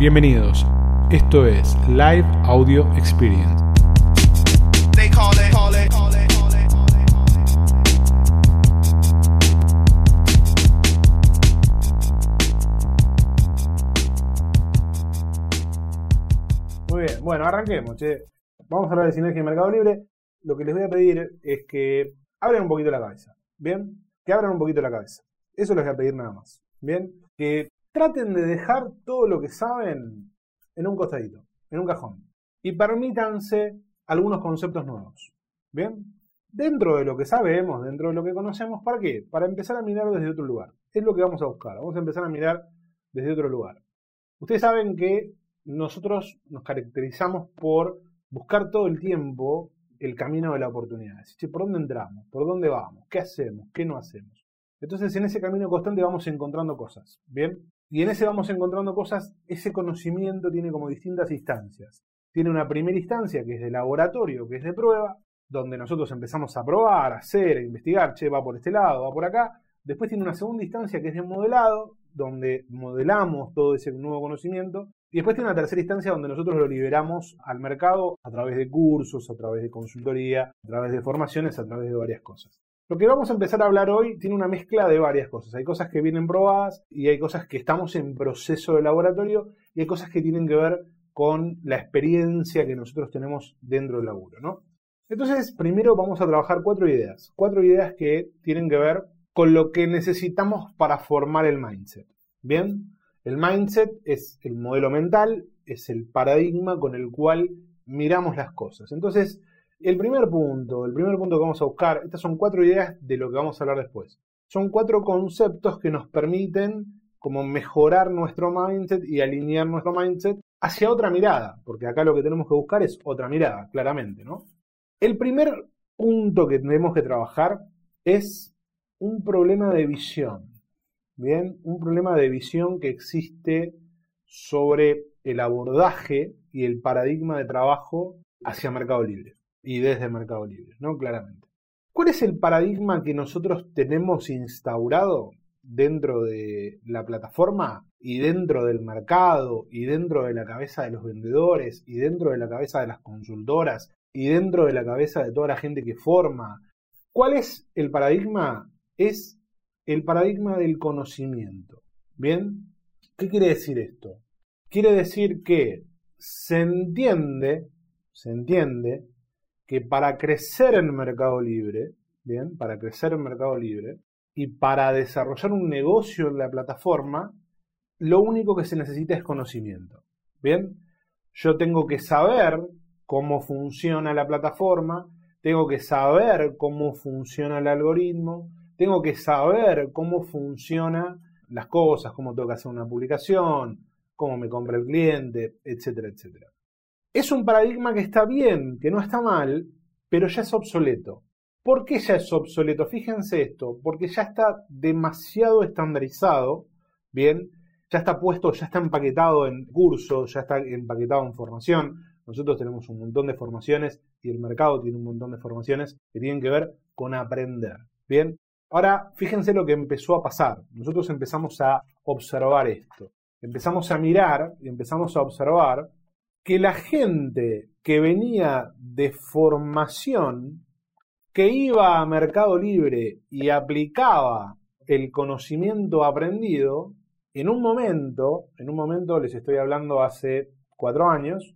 Bienvenidos, esto es Live Audio Experience. Muy bien, bueno, arranquemos, che. Vamos a hablar de sinergia en Mercado Libre. Lo que les voy a pedir es que abran un poquito la cabeza, ¿bien? Que abran un poquito la cabeza. Eso les voy a pedir nada más, ¿bien? Que traten de dejar todo lo que saben en un costadito, en un cajón. Y permítanse algunos conceptos nuevos, ¿bien? Dentro de lo que sabemos, dentro de lo que conocemos, ¿para qué? Para empezar a mirar desde otro lugar. Es lo que vamos a buscar. Vamos a empezar a mirar desde otro lugar. Ustedes saben que nosotros nos caracterizamos por buscar todo el tiempo el camino de la oportunidad. Decir, ¿por dónde entramos? ¿Por dónde vamos? ¿Qué hacemos? ¿Qué no hacemos? Entonces, en ese camino constante vamos encontrando cosas. ¿Bien? Y en ese vamos encontrando cosas, ese conocimiento tiene como distintas instancias. Tiene una primera instancia que es de laboratorio, que es de prueba, donde nosotros empezamos a probar, a hacer, a investigar, che, va por este lado, va por acá. Después tiene una segunda instancia que es de modelado, donde modelamos todo ese nuevo conocimiento. Y después tiene una tercera instancia donde nosotros lo liberamos al mercado a través de cursos, a través de consultoría, a través de formaciones, a través de varias cosas. Lo que vamos a empezar a hablar hoy tiene una mezcla de varias cosas. Hay cosas que vienen probadas y hay cosas que estamos en proceso de laboratorio y hay cosas que tienen que ver con la experiencia que nosotros tenemos dentro del laburo, ¿no? Entonces, primero vamos a trabajar cuatro ideas. Cuatro ideas que tienen que ver con lo que necesitamos para formar el mindset. ¿Bien? El mindset es el modelo mental, es el paradigma con el cual miramos las cosas. Entonces, el primer punto, el primer punto que vamos a buscar, estas son cuatro ideas de lo que vamos a hablar después. Son cuatro conceptos que nos permiten como mejorar nuestro mindset y alinear nuestro mindset hacia otra mirada, porque acá lo que tenemos que buscar es otra mirada, claramente, ¿no? El primer punto que tenemos que trabajar es un problema de visión. Bien, un problema de visión que existe sobre el abordaje y el paradigma de trabajo hacia Mercado Libre y desde Mercado Libre, ¿no? Claramente. ¿Cuál es el paradigma que nosotros tenemos instaurado dentro de la plataforma y dentro del mercado y dentro de la cabeza de los vendedores y dentro de la cabeza de las consultoras y dentro de la cabeza de toda la gente que forma? ¿Cuál es el paradigma? Es el paradigma del conocimiento. ¿Bien? ¿Qué quiere decir esto? Quiere decir que se entiende, se entiende que para crecer en Mercado Libre, bien, para crecer en Mercado Libre y para desarrollar un negocio en la plataforma, lo único que se necesita es conocimiento. Bien, yo tengo que saber cómo funciona la plataforma, tengo que saber cómo funciona el algoritmo, tengo que saber cómo funcionan las cosas, cómo tengo que hacer una publicación, cómo me compra el cliente, etcétera, etcétera. Es un paradigma que está bien, que no está mal, pero ya es obsoleto. ¿Por qué ya es obsoleto? Fíjense esto, porque ya está demasiado estandarizado, bien, ya está puesto, ya está empaquetado en cursos, ya está empaquetado en formación. Nosotros tenemos un montón de formaciones y el mercado tiene un montón de formaciones que tienen que ver con aprender, bien. Ahora, fíjense lo que empezó a pasar. Nosotros empezamos a observar esto. Empezamos a mirar y empezamos a observar que la gente que venía de formación, que iba a Mercado Libre y aplicaba el conocimiento aprendido, en un momento, en un momento les estoy hablando hace cuatro años,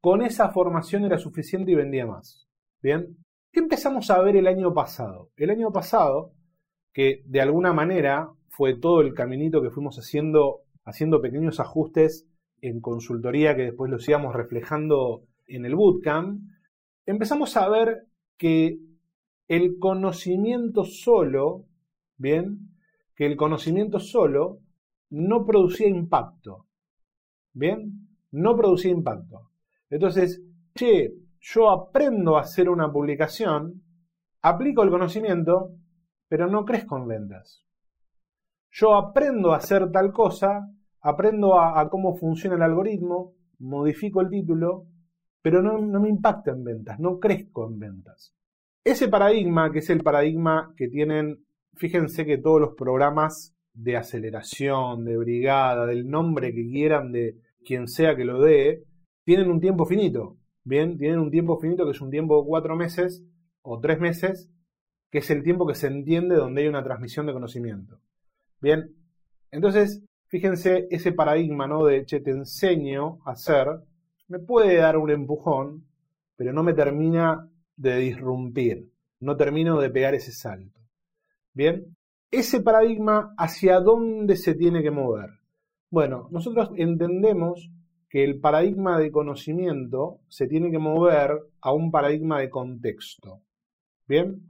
con esa formación era suficiente y vendía más. Bien, ¿Qué empezamos a ver el año pasado? El año pasado, que de alguna manera fue todo el caminito que fuimos haciendo, haciendo pequeños ajustes en consultoría que después los íbamos reflejando en el bootcamp, empezamos a ver que el conocimiento solo, bien, que el conocimiento solo no producía impacto. Bien, no producía impacto. Entonces, che, yo aprendo a hacer una publicación, aplico el conocimiento, pero no crezco en ventas. Yo aprendo a hacer tal cosa, aprendo a, cómo funciona el algoritmo, modifico el título, pero no, no me impacta en ventas, no crezco en ventas. Ese paradigma, que es el paradigma que tienen, fíjense que todos los programas de aceleración, de brigada, del nombre que quieran, de quien sea que lo dé, tienen un tiempo finito. Bien, tienen un tiempo finito que es un tiempo de cuatro meses o tres meses, que es el tiempo que se entiende donde hay una transmisión de conocimiento. Bien, entonces, fíjense ese paradigma, ¿no? De, che, te enseño a hacer, me puede dar un empujón, pero no me termina de disrumpir, no termino de pegar ese salto. Bien, ese paradigma, ¿hacia dónde se tiene que mover? Bueno, nosotros entendemos que el paradigma de conocimiento se tiene que mover a un paradigma de contexto. ¿Bien?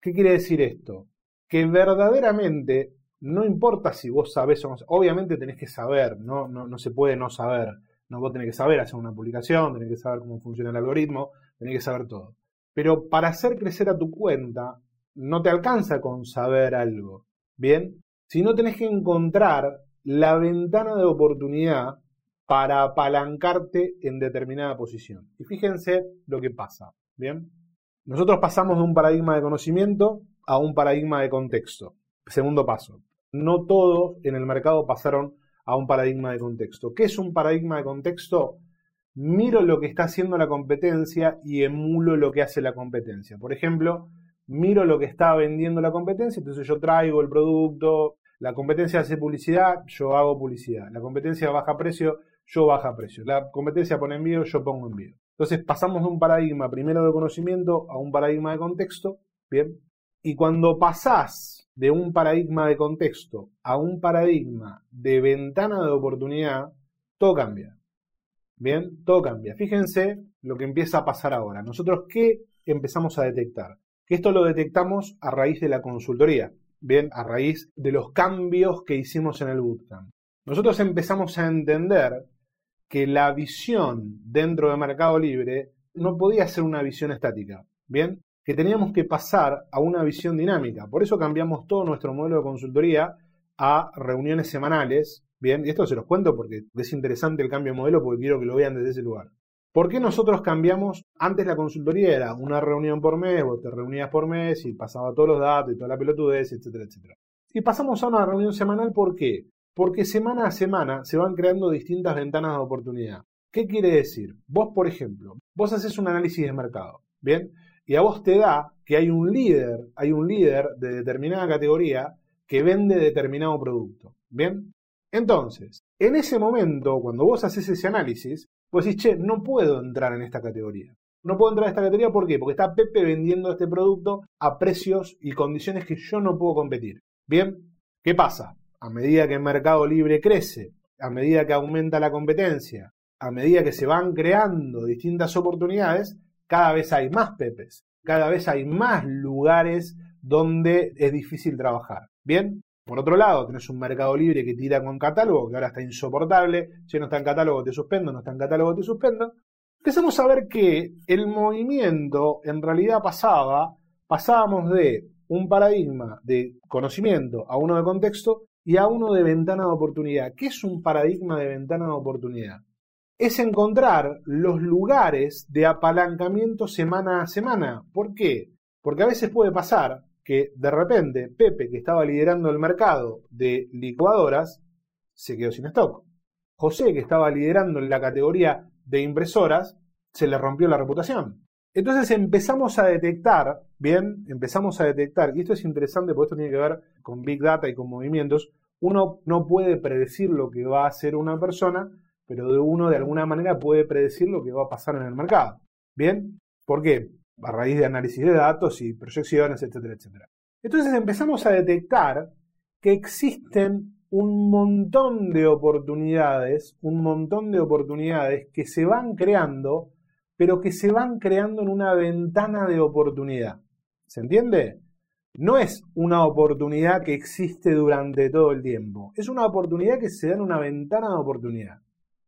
¿Qué quiere decir esto? Que verdaderamente no importa si vos sabés o no, obviamente tenés que saber, no, no, no se puede no saber. No, vos tenés que saber hacer una publicación, tenés que saber cómo funciona el algoritmo, tenés que saber todo. Pero para hacer crecer a tu cuenta, no te alcanza con saber algo, ¿bien? Sino tenés que encontrar la ventana de oportunidad para apalancarte en determinada posición. Y fíjense lo que pasa, ¿bien? Nosotros pasamos de un paradigma de conocimiento a un paradigma de contexto. Segundo paso. No todos en el mercado pasaron a un paradigma de contexto. ¿Qué es un paradigma de contexto? Miro lo que está haciendo la competencia y emulo lo que hace la competencia. Por ejemplo, miro lo que está vendiendo la competencia, entonces yo traigo el producto, la competencia hace publicidad, yo hago publicidad. La competencia baja precio, yo baja precio. La competencia pone envío, yo pongo envío. Entonces pasamos de un paradigma primero de conocimiento a un paradigma de contexto, ¿bien? Y cuando pasás de un paradigma de contexto a un paradigma de ventana de oportunidad, todo cambia. Bien, todo cambia. Fíjense lo que empieza a pasar ahora. Nosotros, ¿qué empezamos a detectar? Que esto lo detectamos a raíz de la consultoría, bien, a raíz de los cambios que hicimos en el bootcamp. Nosotros empezamos a entender que la visión dentro de Mercado Libre no podía ser una visión estática, bien, que teníamos que pasar a una visión dinámica. Por eso cambiamos todo nuestro modelo de consultoría a reuniones semanales, bien, y esto se los cuento porque es interesante el cambio de modelo porque quiero que lo vean desde ese lugar. ¿Por qué nosotros cambiamos? Antes la consultoría era una reunión por mes, vos te reunías por mes y pasaba todos los datos y toda la pelotudez, etcétera, etcétera. Y pasamos a una reunión semanal, ¿por qué? Porque semana a semana se van creando distintas ventanas de oportunidad. ¿Qué quiere decir? Vos, por ejemplo, vos haces un análisis de mercado, ¿bien? Y a vos te da que hay un líder, hay un líder de determinada categoría que vende determinado producto, ¿bien? Entonces, en ese momento, cuando vos haces ese análisis, pues decís, che, no puedo entrar en esta categoría. No puedo entrar en esta categoría, ¿por qué? Porque está Pepe vendiendo este producto a precios y condiciones que yo no puedo competir. Bien, ¿qué pasa? A medida que el mercado libre crece, a medida que aumenta la competencia, a medida que se van creando distintas oportunidades, cada vez hay más Pepes, cada vez hay más lugares donde es difícil trabajar. Bien, por otro lado, tenés un mercado libre que tira con catálogo, que ahora está insoportable. Si no está en catálogo, te suspendo, no está en catálogo, te suspendo. Empezamos a ver que el movimiento en realidad pasaba, pasábamos de un paradigma de conocimiento a uno de contexto y a uno de ventana de oportunidad. ¿Qué es un paradigma de ventana de oportunidad? Es encontrar los lugares de apalancamiento semana a semana. ¿Por qué? Porque a veces puede pasar que de repente Pepe, que estaba liderando el mercado de licuadoras, se quedó sin stock. José, que estaba liderando en la categoría de impresoras, se le rompió la reputación. Entonces empezamos a detectar, bien, empezamos a detectar, y esto es interesante porque esto tiene que ver con Big Data y con movimientos, uno no puede predecir lo que va a hacer una persona, pero uno de alguna manera puede predecir lo que va a pasar en el mercado. ¿Bien? ¿Por qué? a raíz de análisis de datos y proyecciones, etcétera, etcétera. Entonces empezamos a detectar que existen un montón de oportunidades, un montón de oportunidades que se van creando, pero que se van creando en una ventana de oportunidad. ¿Se entiende? No es una oportunidad que existe durante todo el tiempo, es una oportunidad que se da en una ventana de oportunidad.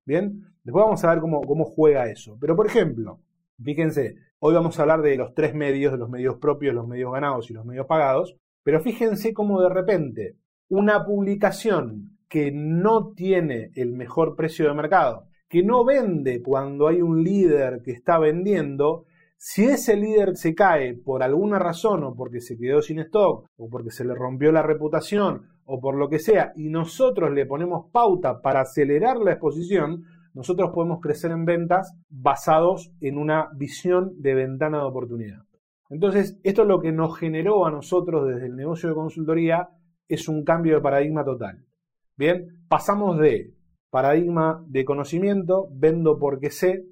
¿Bien? Después vamos a ver cómo, cómo juega eso. Pero por ejemplo, fíjense, Hoy vamos a hablar de los tres medios, de los medios propios, los medios ganados y los medios pagados, pero fíjense cómo de repente una publicación que no tiene el mejor precio de mercado, que no vende cuando hay un líder que está vendiendo, si ese líder se cae por alguna razón o porque se quedó sin stock o porque se le rompió la reputación o por lo que sea, y nosotros le ponemos pauta para acelerar la exposición, nosotros podemos crecer en ventas basados en una visión de ventana de oportunidad. Entonces, esto es lo que nos generó a nosotros desde el negocio de consultoría es un cambio de paradigma total. Bien, pasamos de paradigma de conocimiento, vendo porque sé,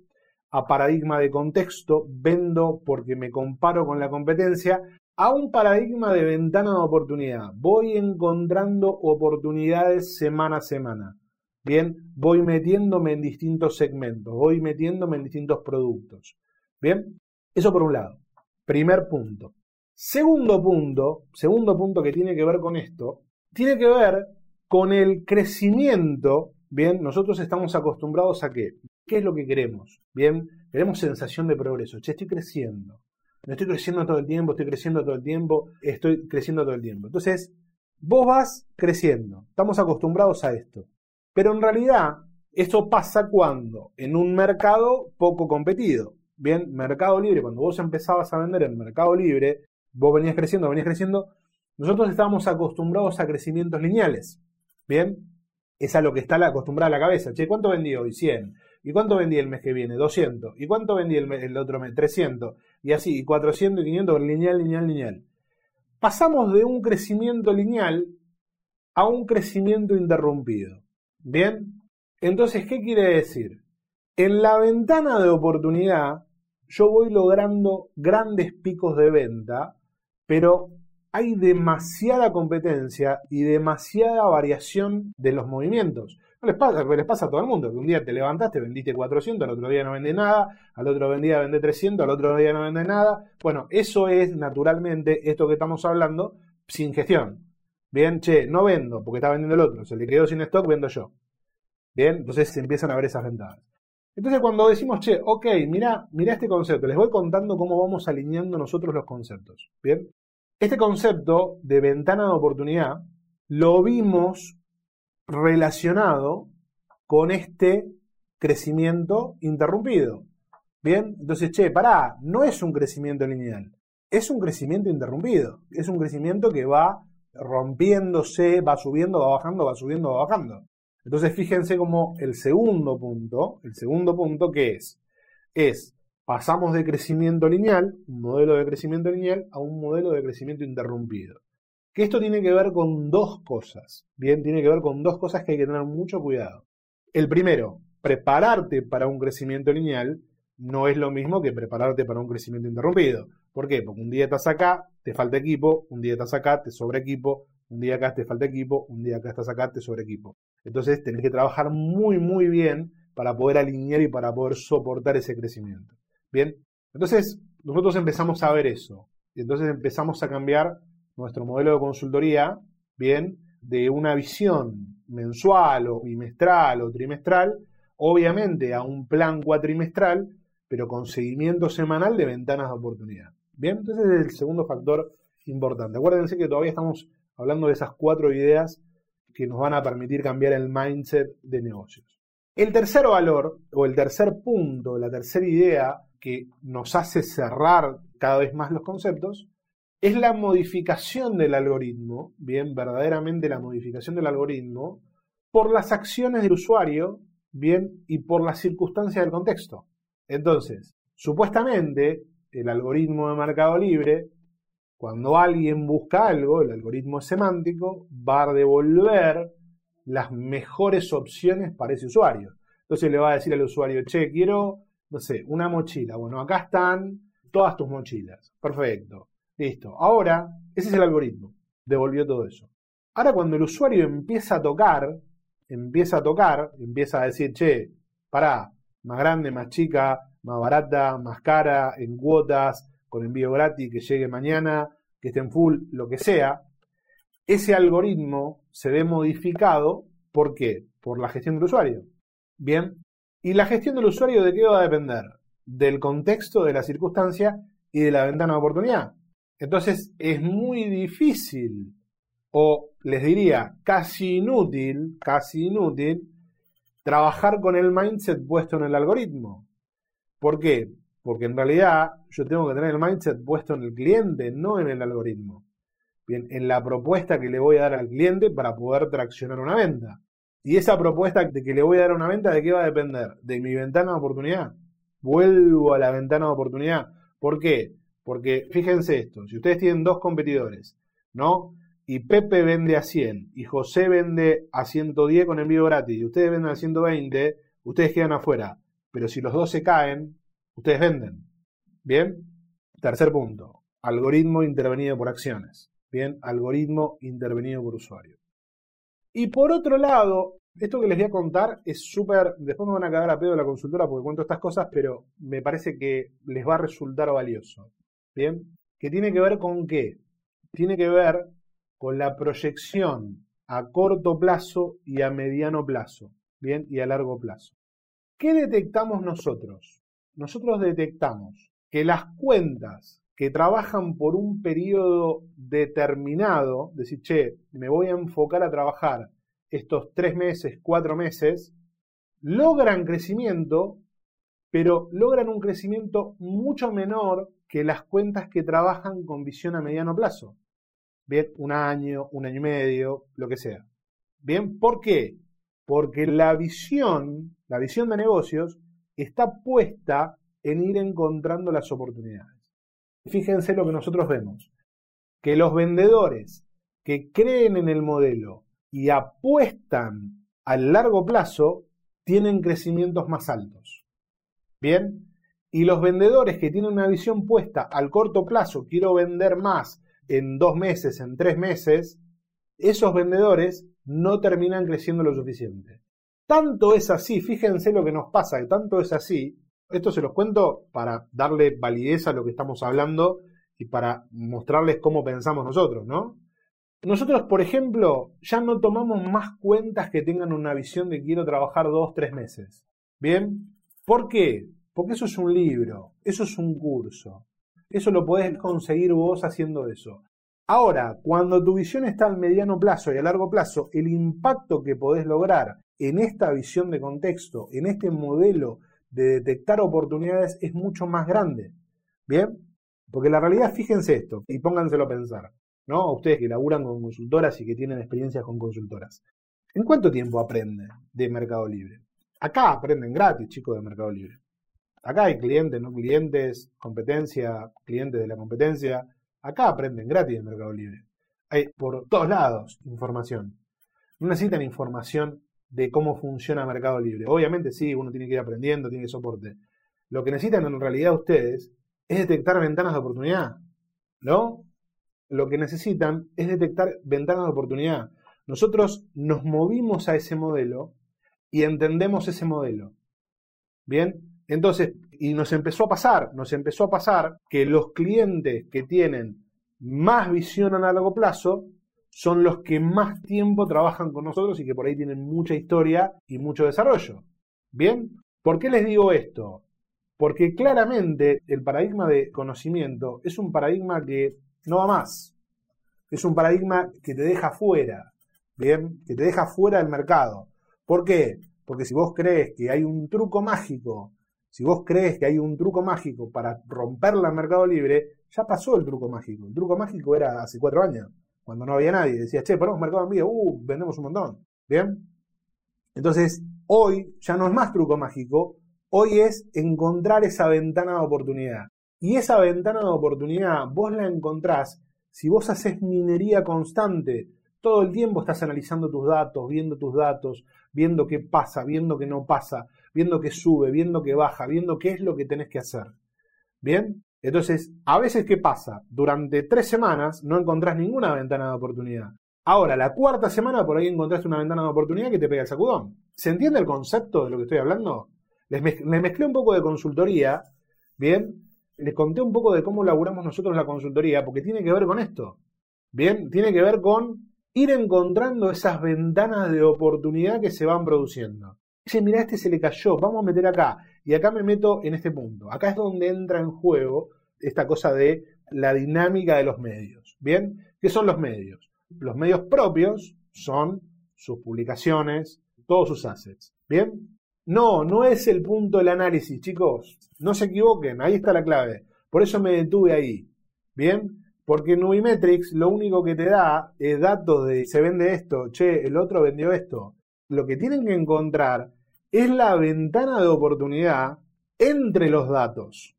a paradigma de contexto, vendo porque me comparo con la competencia, a un paradigma de ventana de oportunidad. Voy encontrando oportunidades semana a semana. Bien, voy metiéndome en distintos segmentos, voy metiéndome en distintos productos. Bien, eso por un lado. Primer punto. Segundo punto, segundo punto que tiene que ver con esto, tiene que ver con el crecimiento. Bien, nosotros estamos acostumbrados a qué? ¿Qué es lo que queremos? Bien, queremos sensación de progreso. Che, estoy creciendo. No estoy creciendo todo el tiempo, estoy creciendo todo el tiempo, estoy creciendo todo el tiempo. Entonces, vos vas creciendo. Estamos acostumbrados a esto. Pero en realidad, esto pasa cuando en un mercado poco competido. Bien, Mercado Libre, cuando vos empezabas a vender en Mercado Libre, vos venías creciendo, venías creciendo, nosotros estábamos acostumbrados a crecimientos lineales. Bien, es a lo que está acostumbrada la cabeza. Che, ¿cuánto vendí hoy? 100. ¿Y cuánto vendí el mes que viene? 200. ¿Y cuánto vendí el, el otro mes? 300. Y así, y 400 y 500, lineal, lineal, lineal. Pasamos de un crecimiento lineal a un crecimiento interrumpido. Bien, entonces, ¿qué quiere decir? En la ventana de oportunidad, yo voy logrando grandes picos de venta, pero hay demasiada competencia y demasiada variación de los movimientos. Les pasa, les pasa a todo el mundo, que un día te levantaste, vendiste 400, al otro día no vende nada, al otro día vende 300, al otro día no vende nada. Bueno, eso es naturalmente esto que estamos hablando sin gestión. Bien, che, no vendo porque está vendiendo el otro, se le quedó sin stock, vendo yo. Bien, entonces se empiezan a ver esas ventajas. Entonces cuando decimos, che, ok, mira, mira este concepto, les voy contando cómo vamos alineando nosotros los conceptos. Bien, este concepto de ventana de oportunidad lo vimos relacionado con este crecimiento interrumpido. Bien, entonces, che, pará, no es un crecimiento lineal, es un crecimiento interrumpido, es un crecimiento que va rompiéndose, va subiendo, va bajando, va subiendo, va bajando. Entonces, fíjense como el segundo punto, el segundo punto, ¿qué es? Es pasamos de crecimiento lineal, un modelo de crecimiento lineal, a un modelo de crecimiento interrumpido. Que esto tiene que ver con dos cosas. Bien, tiene que ver con dos cosas que hay que tener mucho cuidado. El primero, prepararte para un crecimiento lineal no es lo mismo que prepararte para un crecimiento interrumpido. ¿Por qué? Porque un día estás acá, te falta equipo, un día estás acá, te sobra equipo, un día acá te falta equipo, un día acá estás acá, te sobra equipo. Entonces tenés que trabajar muy, muy bien para poder alinear y para poder soportar ese crecimiento. Bien, entonces nosotros empezamos a ver eso. Y entonces empezamos a cambiar nuestro modelo de consultoría, bien, de una visión mensual o bimestral o trimestral, obviamente a un plan cuatrimestral, pero con seguimiento semanal de ventanas de oportunidad. Bien, entonces es el segundo factor importante. Acuérdense que todavía estamos hablando de esas cuatro ideas que nos van a permitir cambiar el mindset de negocios. El tercer valor o el tercer punto, la tercera idea que nos hace cerrar cada vez más los conceptos, es la modificación del algoritmo, bien, verdaderamente la modificación del algoritmo, por las acciones del usuario, bien, y por las circunstancias del contexto. Entonces, supuestamente, el algoritmo de mercado libre, cuando alguien busca algo, el algoritmo semántico, va a devolver las mejores opciones para ese usuario. Entonces le va a decir al usuario, che, quiero no sé, una mochila. Bueno, acá están todas tus mochilas. Perfecto. Listo. Ahora, ese es el algoritmo. Devolvió todo eso. Ahora cuando el usuario empieza a tocar, empieza a tocar, empieza a decir, che, pará, más grande, más chica, más barata, más cara, en cuotas, con envío gratis, que llegue mañana, que esté en full, lo que sea, ese algoritmo se ve modificado, ¿por qué? Por la gestión del usuario. Bien, ¿Y la gestión del usuario de qué va a depender? Del contexto, de la circunstancia y de la ventana de oportunidad. Entonces es muy difícil, o les diría casi inútil, casi inútil, trabajar con el mindset puesto en el algoritmo. ¿Por qué? Porque en realidad yo tengo que tener el mindset puesto en el cliente, no en el algoritmo. Bien, en la propuesta que le voy a dar al cliente para poder traccionar una venta. Y esa propuesta de que le voy a dar una venta, ¿de qué va a depender? ¿De mi ventana de oportunidad? Vuelvo a la ventana de oportunidad. ¿Por qué? Porque fíjense esto, si ustedes tienen dos competidores, ¿no? Y Pepe vende a 100 y José vende a 110 con envío gratis y ustedes venden a 120, ustedes quedan afuera. Pero si los dos se caen, ustedes venden. ¿Bien? Tercer punto, algoritmo intervenido por acciones. Bien, algoritmo intervenido por usuario. Y por otro lado, esto que les voy a contar es súper. Después me van a cagar a pedo la consultora porque cuento estas cosas, pero me parece que les va a resultar valioso. Bien, que tiene que ver con qué? Tiene que ver con la proyección a corto plazo y a mediano plazo, bien, y a largo plazo. ¿Qué detectamos nosotros? Nosotros detectamos que las cuentas que trabajan por un periodo determinado, decir, che, me voy a enfocar a trabajar estos tres meses, cuatro meses, logran crecimiento, pero logran un crecimiento mucho menor que las cuentas que trabajan con visión a mediano plazo. Bien, un año, un año y medio, lo que sea. Bien, ¿por qué? Porque la visión, la visión de negocios, está puesta en ir encontrando las oportunidades. Fíjense lo que nosotros vemos, que los vendedores que creen en el modelo y apuestan al largo plazo tienen crecimientos más altos. Bien, y los vendedores que tienen una visión puesta al corto plazo, quiero vender más en dos meses, en tres meses, esos vendedores no terminan creciendo lo suficiente. Tanto es así, fíjense lo que nos pasa, que tanto es así, esto se los cuento para darle validez a lo que estamos hablando y para mostrarles cómo pensamos nosotros, ¿no? Nosotros, por ejemplo, ya no tomamos más cuentas que tengan una visión de quiero trabajar dos, tres meses. ¿Bien? ¿Por qué? Porque eso es un libro, eso es un curso. Eso lo podés conseguir vos haciendo eso. Ahora, cuando tu visión está al mediano plazo y a largo plazo, el impacto que podés lograr en esta visión de contexto, en este modelo de detectar oportunidades es mucho más grande. ¿Bien? Porque la realidad, fíjense esto y pónganselo a pensar. ¿no? Ustedes que laburan con consultoras y que tienen experiencias con consultoras. ¿En cuánto tiempo aprenden de Mercado Libre? Acá aprenden gratis, chicos, de Mercado Libre. Acá hay clientes, no clientes, competencia, clientes de la competencia. Acá aprenden gratis de Mercado Libre. Hay por todos lados información. No necesitan información de cómo funciona Mercado Libre. Obviamente sí, uno tiene que ir aprendiendo, tiene soporte. Lo que necesitan en realidad ustedes es detectar ventanas de oportunidad. ¿No? Lo que necesitan es detectar ventanas de oportunidad. Nosotros nos movimos a ese modelo y entendemos ese modelo. Bien, entonces, y nos empezó a pasar, nos empezó a pasar que los clientes que tienen más visión a largo plazo son los que más tiempo trabajan con nosotros y que por ahí tienen mucha historia y mucho desarrollo. ¿Bien? ¿Por qué les digo esto? Porque claramente el paradigma de conocimiento es un paradigma que no va más. Es un paradigma que te deja fuera, ¿bien? Que te deja fuera del mercado. ¿Por qué? Porque si vos crees que hay un truco mágico, si vos crees que hay un truco mágico para romperla en Mercado Libre, ya pasó el truco mágico. El truco mágico era hace cuatro años, cuando no había nadie. Decía, che, ponemos Mercado Envío, uh, vendemos un montón. ¿Bien? Entonces, hoy ya no es más truco mágico, hoy es encontrar esa ventana de oportunidad. Y esa ventana de oportunidad vos la encontrás si vos haces minería constante. Todo el tiempo estás analizando tus datos, viendo tus datos, viendo qué pasa, viendo qué no pasa, viendo qué sube, viendo qué baja, viendo qué es lo que tenés que hacer. ¿Bien? Entonces, a veces, ¿qué pasa? Durante tres semanas no encontrás ninguna ventana de oportunidad. Ahora, la cuarta semana por ahí encontraste una ventana de oportunidad que te pega el sacudón. ¿Se entiende el concepto de lo que estoy hablando? Les, les mezclé un poco de consultoría, ¿bien? les conté un poco de cómo laburamos nosotros la consultoría, porque tiene que ver con esto. Bien, tiene que ver con ir encontrando esas ventanas de oportunidad que se van produciendo. Dice, mira, este se le cayó, vamos a meter acá. Y acá me meto en este punto. Acá es donde entra en juego esta cosa de la dinámica de los medios. ¿Bien? ¿Qué son los medios? Los medios propios son sus publicaciones, todos sus assets. ¿Bien? No, no es el punto del análisis, chicos. No se equivoquen, ahí está la clave. Por eso me detuve ahí. ¿Bien? Porque Nubimetrics lo único que te da es datos de se vende esto, che, el otro vendió esto. Lo que tienen que encontrar es la ventana de oportunidad entre los datos.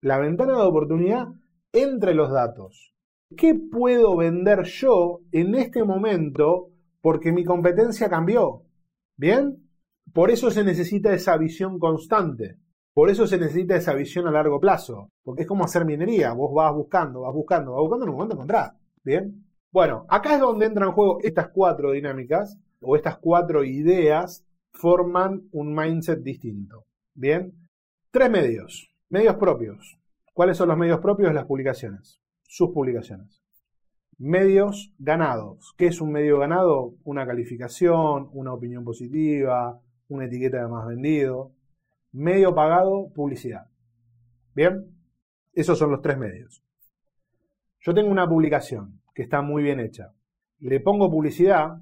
La ventana de oportunidad entre los datos. ¿Qué puedo vender yo en este momento porque mi competencia cambió? ¿Bien? Por eso se necesita esa visión constante. Por eso se necesita esa visión a largo plazo, porque es como hacer minería, vos vas buscando, vas buscando, vas buscando, en un momento encontrás, ¿bien? Bueno, acá es donde entran en juego estas cuatro dinámicas, o estas cuatro ideas, forman un mindset distinto, ¿bien? Tres medios, medios propios. ¿Cuáles son los medios propios? Las publicaciones, sus publicaciones. Medios ganados. ¿Qué es un medio ganado? Una calificación, una opinión positiva, una etiqueta de más vendido, medio pagado, publicidad. ¿Bien? Esos son los tres medios. Yo tengo una publicación que está muy bien hecha. Le pongo publicidad,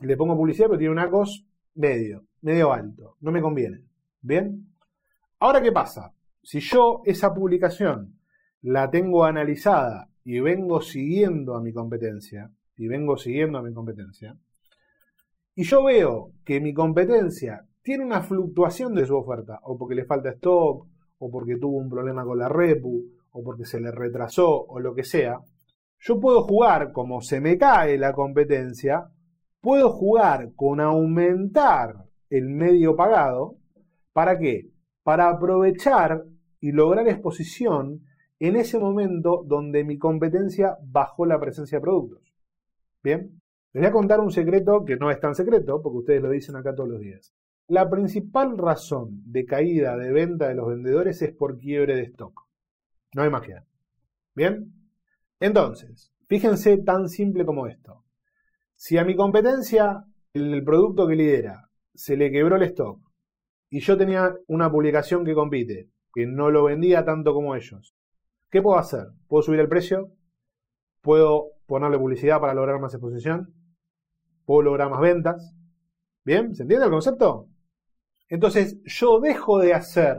le pongo publicidad, pero tiene un ACOS medio, medio alto. No me conviene. ¿Bien? Ahora, ¿qué pasa? Si yo esa publicación la tengo analizada y vengo siguiendo a mi competencia, y vengo siguiendo a mi competencia, y yo veo que mi competencia tiene una fluctuación de su oferta, o porque le falta stock, o porque tuvo un problema con la repu, o porque se le retrasó, o lo que sea, yo puedo jugar como se me cae la competencia, puedo jugar con aumentar el medio pagado, ¿para qué? Para aprovechar y lograr exposición en ese momento donde mi competencia bajó la presencia de productos. ¿Bien? Les voy a contar un secreto que no es tan secreto, porque ustedes lo dicen acá todos los días. La principal razón de caída de venta de los vendedores es por quiebre de stock. No hay magia. ¿Bien? Entonces, fíjense tan simple como esto. Si a mi competencia, el producto que lidera, se le quebró el stock y yo tenía una publicación que compite, que no lo vendía tanto como ellos, ¿qué puedo hacer? ¿Puedo subir el precio? ¿Puedo ponerle publicidad para lograr más exposición? ¿Puedo lograr más ventas? ¿Bien? ¿Se entiende el concepto? Entonces yo dejo de hacer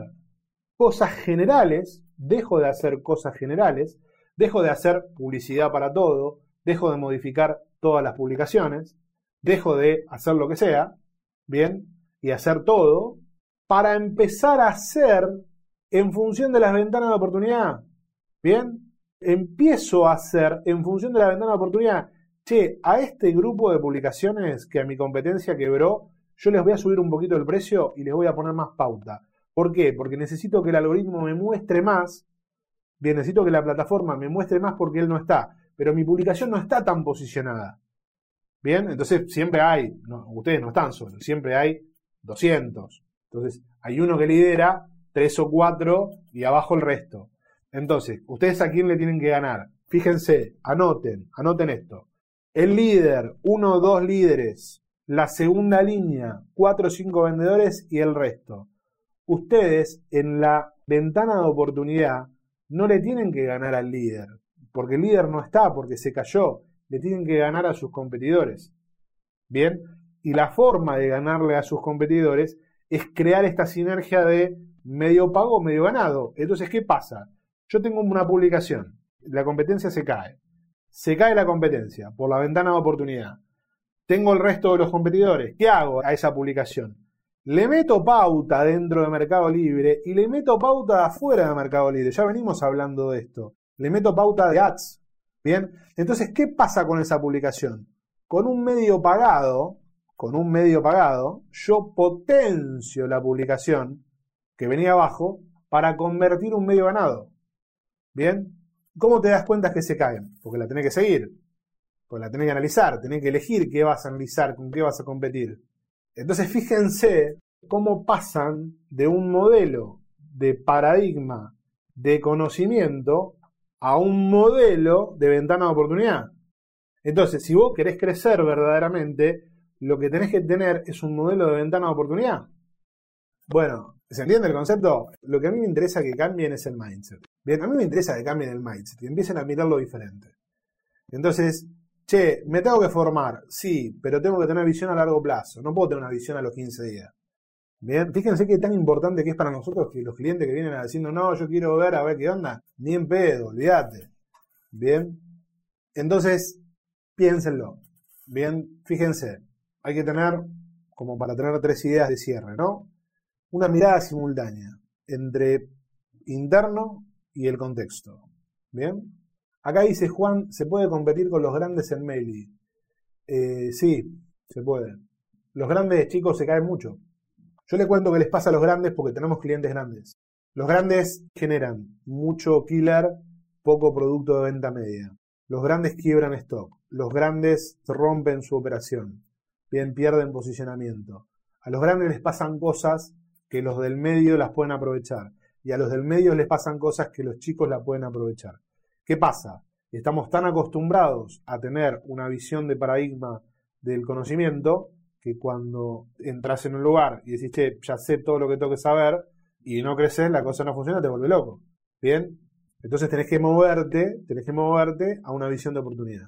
cosas generales, dejo de hacer cosas generales, dejo de hacer publicidad para todo, dejo de modificar todas las publicaciones, dejo de hacer lo que sea, ¿bien? Y hacer todo para empezar a hacer en función de las ventanas de oportunidad, ¿bien? Empiezo a hacer en función de la ventana de oportunidad. Che, a este grupo de publicaciones que a mi competencia quebró, yo les voy a subir un poquito el precio y les voy a poner más pauta. ¿Por qué? Porque necesito que el algoritmo me muestre más. Bien, necesito que la plataforma me muestre más porque él no está. Pero mi publicación no está tan posicionada. Bien, entonces siempre hay, ustedes no están solos, siempre hay 200. Entonces hay uno que lidera, tres o cuatro y abajo el resto. Entonces, ¿ustedes a quién le tienen que ganar? Fíjense, anoten, anoten esto. El líder, uno o dos líderes, la segunda línea, 4 o 5 vendedores y el resto. Ustedes en la ventana de oportunidad no le tienen que ganar al líder, porque el líder no está, porque se cayó, le tienen que ganar a sus competidores. Bien, y la forma de ganarle a sus competidores es crear esta sinergia de medio pago, medio ganado. Entonces, ¿qué pasa? Yo tengo una publicación, la competencia se cae. Se cae la competencia por la ventana de oportunidad tengo el resto de los competidores. ¿Qué hago a esa publicación? Le meto pauta dentro de Mercado Libre y le meto pauta afuera de Mercado Libre. Ya venimos hablando de esto. Le meto pauta de ads. Bien. Entonces, ¿qué pasa con esa publicación? Con un medio pagado, con un medio pagado, yo potencio la publicación que venía abajo para convertir un medio ganado. Bien. ¿Cómo te das cuenta que se caen? Porque la tenés que seguir. Pues la tenés que analizar, tenés que elegir qué vas a analizar, con qué vas a competir. Entonces fíjense cómo pasan de un modelo de paradigma de conocimiento a un modelo de ventana de oportunidad. Entonces, si vos querés crecer verdaderamente, lo que tenés que tener es un modelo de ventana de oportunidad. Bueno, ¿se entiende el concepto? Lo que a mí me interesa que cambien es el mindset. Bien, a mí me interesa que cambien el mindset, que empiecen a mirarlo diferente. Entonces, Che, me tengo que formar, sí, pero tengo que tener visión a largo plazo. No puedo tener una visión a los 15 días. Bien, fíjense qué tan importante que es para nosotros que los clientes que vienen diciendo, no, yo quiero ver a ver qué onda, ni en pedo, olvídate. Bien. Entonces, piénsenlo. Bien, fíjense. Hay que tener, como para tener tres ideas de cierre, ¿no? Una mirada simultánea entre interno y el contexto. Bien. Acá dice Juan, ¿se puede competir con los grandes en Meli? Eh, sí, se puede. Los grandes chicos se caen mucho. Yo le cuento qué les pasa a los grandes porque tenemos clientes grandes. Los grandes generan mucho killer, poco producto de venta media. Los grandes quiebran stock. Los grandes rompen su operación. Bien, pierden posicionamiento. A los grandes les pasan cosas que los del medio las pueden aprovechar. Y a los del medio les pasan cosas que los chicos la pueden aprovechar. ¿Qué pasa? Estamos tan acostumbrados a tener una visión de paradigma del conocimiento que cuando entras en un lugar y decís, che, ya sé todo lo que tengo que saber, y no creces, la cosa no funciona, te vuelve loco. ¿Bien? Entonces tenés que moverte, tenés que moverte a una visión de oportunidad.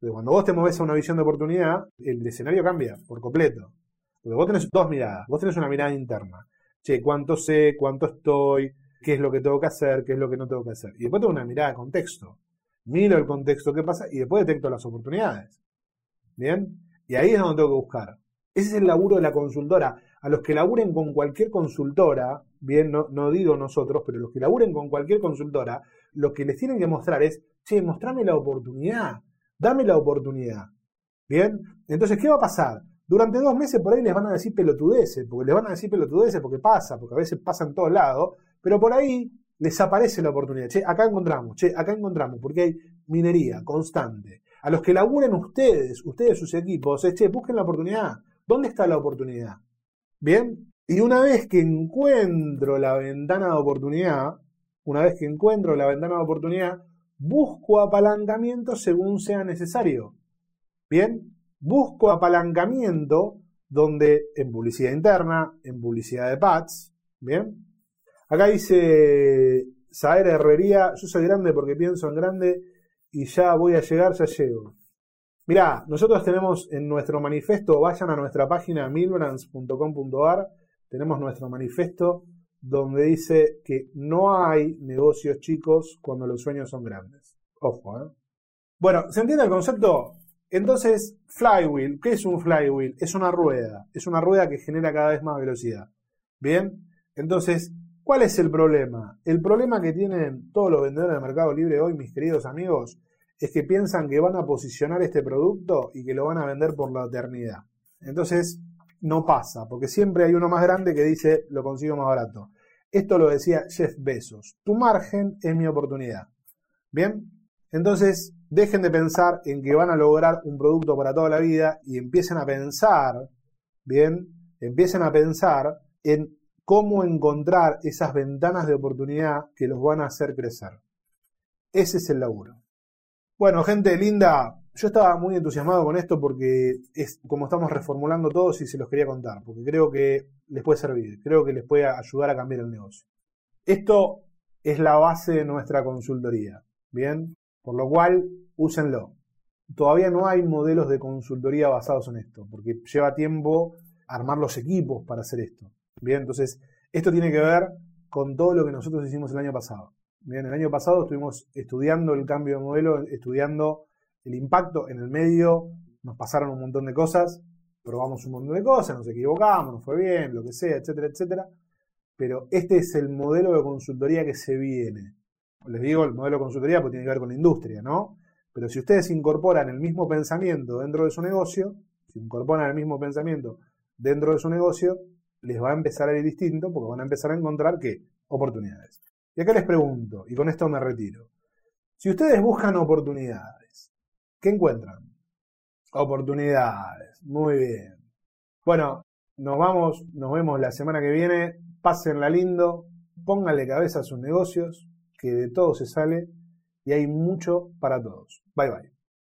cuando vos te moves a una visión de oportunidad, el escenario cambia por completo. Porque vos tenés dos miradas. Vos tenés una mirada interna. Che, cuánto sé, cuánto estoy, qué es lo que tengo que hacer, qué es lo que no tengo que hacer. Y después tengo una mirada de contexto. Miro el contexto que pasa y después detecto las oportunidades. ¿Bien? Y ahí es donde tengo que buscar. Ese es el laburo de la consultora a los que laburen con cualquier consultora, bien, no, no digo nosotros, pero los que laburen con cualquier consultora, lo que les tienen que mostrar es, che, mostrame la oportunidad, dame la oportunidad. Bien, entonces, ¿qué va a pasar? Durante dos meses por ahí les van a decir pelotudeces, porque les van a decir pelotudeces porque pasa, porque a veces pasa en todos lados, pero por ahí les aparece la oportunidad. Che, acá encontramos, che, acá encontramos, porque hay minería constante. A los que laburen ustedes, ustedes sus equipos, che, busquen la oportunidad. ¿Dónde está la oportunidad? Bien, y una vez que encuentro la ventana de oportunidad, una vez que encuentro la ventana de oportunidad, busco apalancamiento según sea necesario. Bien, busco apalancamiento donde en publicidad interna, en publicidad de pads, bien. Acá dice Saer Herrería, yo soy grande porque pienso en grande y ya voy a llegar, ya llego. Mirá, nosotros tenemos en nuestro manifiesto, vayan a nuestra página milbrands.com.ar, tenemos nuestro manifiesto donde dice que no hay negocios chicos cuando los sueños son grandes. Ojo, ¿eh? Bueno, ¿se entiende el concepto? Entonces, flywheel, ¿qué es un flywheel? Es una rueda, es una rueda que genera cada vez más velocidad. Bien, entonces, ¿cuál es el problema? El problema que tienen todos los vendedores del mercado libre hoy, mis queridos amigos, es que piensan que van a posicionar este producto y que lo van a vender por la eternidad. Entonces, no pasa, porque siempre hay uno más grande que dice, lo consigo más barato. Esto lo decía Jeff Bezos. Tu margen es mi oportunidad. Bien, entonces dejen de pensar en que van a lograr un producto para toda la vida y empiecen a pensar, bien, empiecen a pensar en cómo encontrar esas ventanas de oportunidad que los van a hacer crecer. Ese es el laburo. Bueno, gente linda, yo estaba muy entusiasmado con esto porque es como estamos reformulando todos y se los quería contar, porque creo que les puede servir, creo que les puede ayudar a cambiar el negocio. Esto es la base de nuestra consultoría, ¿bien? Por lo cual, úsenlo. Todavía no hay modelos de consultoría basados en esto, porque lleva tiempo armar los equipos para hacer esto. Bien, entonces, esto tiene que ver con todo lo que nosotros hicimos el año pasado. Bien, el año pasado estuvimos estudiando el cambio de modelo, estudiando el impacto en el medio, nos pasaron un montón de cosas, probamos un montón de cosas, nos equivocamos, nos fue bien, lo que sea, etcétera, etcétera. Pero este es el modelo de consultoría que se viene. Les digo el modelo de consultoría porque tiene que ver con la industria, ¿no? Pero si ustedes incorporan el mismo pensamiento dentro de su negocio, si incorporan el mismo pensamiento dentro de su negocio, les va a empezar a ir distinto porque van a empezar a encontrar qué? Oportunidades. Y acá les pregunto, y con esto me retiro. Si ustedes buscan oportunidades, ¿qué encuentran? Oportunidades. Muy bien. Bueno, nos vamos, nos vemos la semana que viene. Pásenla lindo, pónganle cabeza a sus negocios, que de todo se sale y hay mucho para todos. Bye bye.